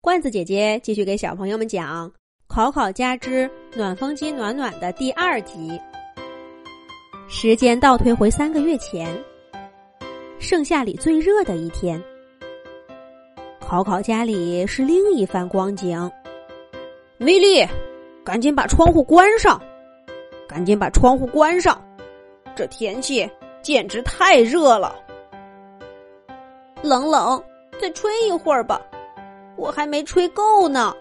罐子姐姐继续给小朋友们讲《考考家之暖风机暖暖》的第二集。时间倒推回三个月前，盛夏里最热的一天，考考家里是另一番光景。米莉，赶紧把窗户关上！赶紧把窗户关上！这天气简直太热了。冷冷，再吹一会儿吧。我还没吹够呢。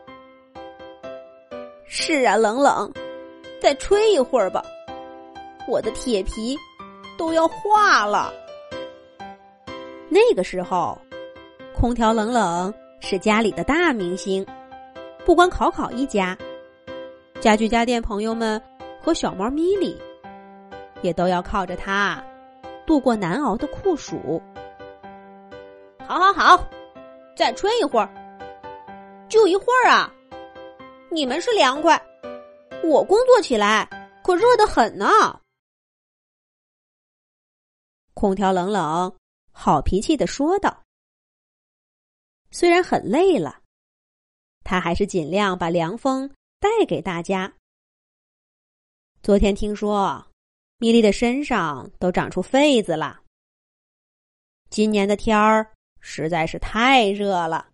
是啊，冷冷，再吹一会儿吧。我的铁皮都要化了。那个时候，空调冷冷是家里的大明星，不光考考一家，家具家电朋友们和小猫咪咪也都要靠着它度过难熬的酷暑。好好好，再吹一会儿。就一会儿啊！你们是凉快，我工作起来可热得很呢。空调冷冷好脾气的说道：“虽然很累了，他还是尽量把凉风带给大家。昨天听说米莉的身上都长出痱子了，今年的天儿实在是太热了。”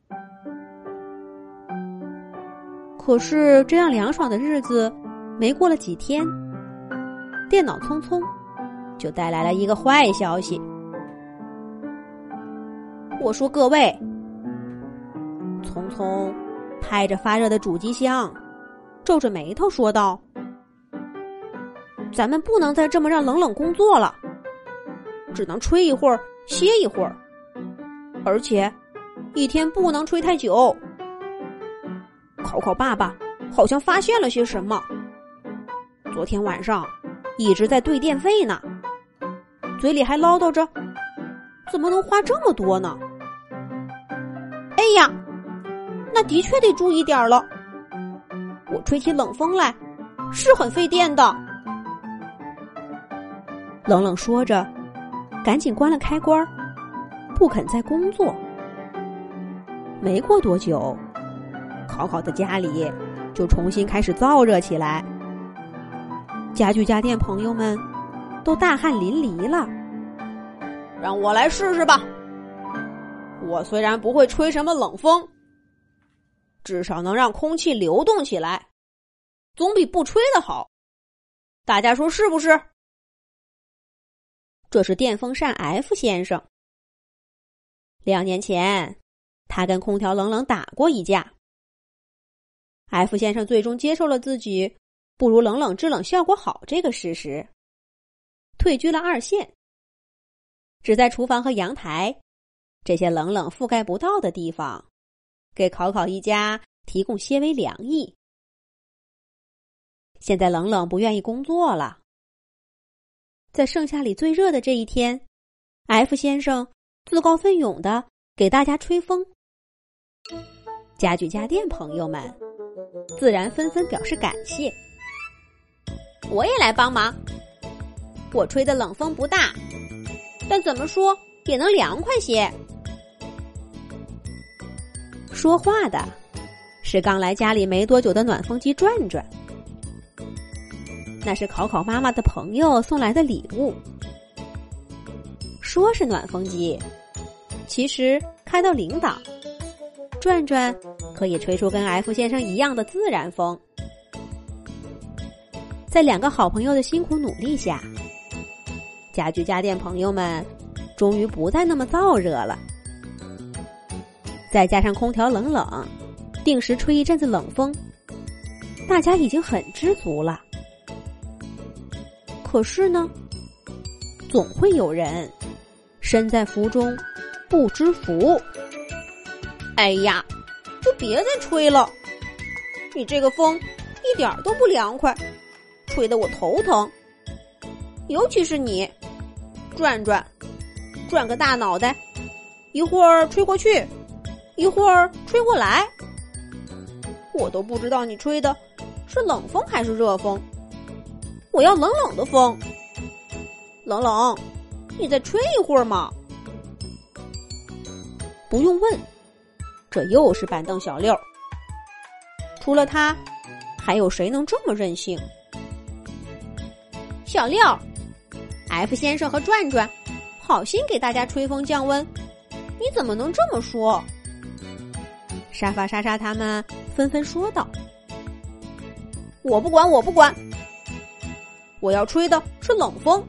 可是这样凉爽的日子，没过了几天，电脑匆匆就带来了一个坏消息。我说各位，匆匆拍着发热的主机箱，皱着眉头说道：“咱们不能再这么让冷冷工作了，只能吹一会儿，歇一会儿，而且一天不能吹太久。”考考爸爸好像发现了些什么。昨天晚上一直在对电费呢，嘴里还唠叨着，怎么能花这么多呢？哎呀，那的确得注意点了。我吹起冷风来是很费电的。冷冷说着，赶紧关了开关，不肯再工作。没过多久。考考的家里就重新开始燥热起来，家具家电朋友们都大汗淋漓了。让我来试试吧。我虽然不会吹什么冷风，至少能让空气流动起来，总比不吹的好。大家说是不是？这是电风扇 F 先生。两年前，他跟空调冷冷打过一架。F 先生最终接受了自己不如冷冷制冷效果好这个事实，退居了二线，只在厨房和阳台这些冷冷覆盖不到的地方，给考考一家提供些微凉意。现在冷冷不愿意工作了，在盛夏里最热的这一天，F 先生自告奋勇的给大家吹风。家具家电朋友们。自然纷纷表示感谢。我也来帮忙。我吹的冷风不大，但怎么说也能凉快些。说话的是刚来家里没多久的暖风机转转，那是考考妈妈的朋友送来的礼物。说是暖风机，其实开到零档，转转。可以吹出跟 F 先生一样的自然风。在两个好朋友的辛苦努力下，家具家电朋友们终于不再那么燥热了。再加上空调冷冷，定时吹一阵子冷风，大家已经很知足了。可是呢，总会有人身在福中不知福。哎呀！就别再吹了，你这个风一点都不凉快，吹得我头疼。尤其是你，转转，转个大脑袋，一会儿吹过去，一会儿吹过来，我都不知道你吹的是冷风还是热风。我要冷冷的风，冷冷，你再吹一会儿嘛。不用问。这又是板凳小六。除了他，还有谁能这么任性？小六，F 先生和转转好心给大家吹风降温，你怎么能这么说？沙发莎莎他们纷纷说道：“我不管，我不管，我要吹的是冷风，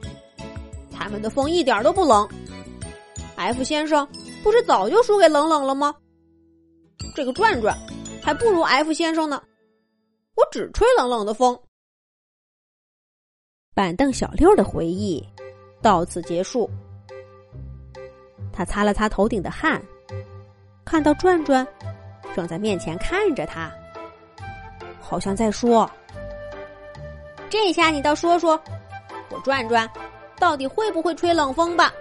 他们的风一点都不冷。F 先生不是早就输给冷冷了吗？这个转转还不如 F 先生呢，我只吹冷冷的风。”板凳小六的回忆到此结束。他擦了擦头顶的汗，看到转转正在面前看着他，好像在说：“这下你倒说说，我转转到底会不会吹冷风吧？”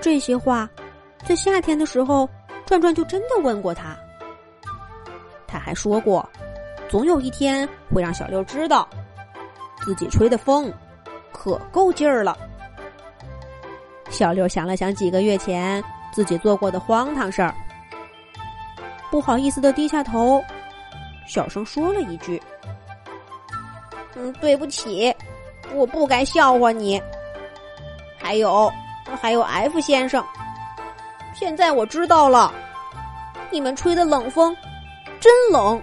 这些话在夏天的时候，转转就真的问过他。他还说过，总有一天会让小六知道。自己吹的风，可够劲儿了。小六想了想几个月前自己做过的荒唐事儿，不好意思的低下头，小声说了一句：“嗯，对不起，我不该笑话你。还有，还有 F 先生，现在我知道了，你们吹的冷风真冷。”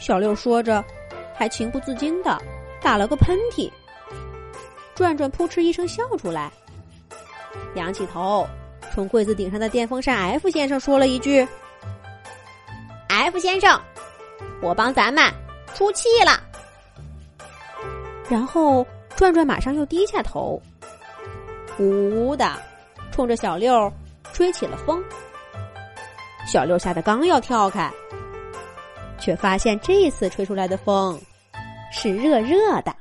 小六说着。还情不自禁的打了个喷嚏，转转扑哧一声笑出来，仰起头冲柜子顶上的电风扇 F 先生说了一句：“F 先生，我帮咱们出气了。”然后转转马上又低下头，呜呜的冲着小六吹起了风。小六吓得刚要跳开。却发现这次吹出来的风是热热的。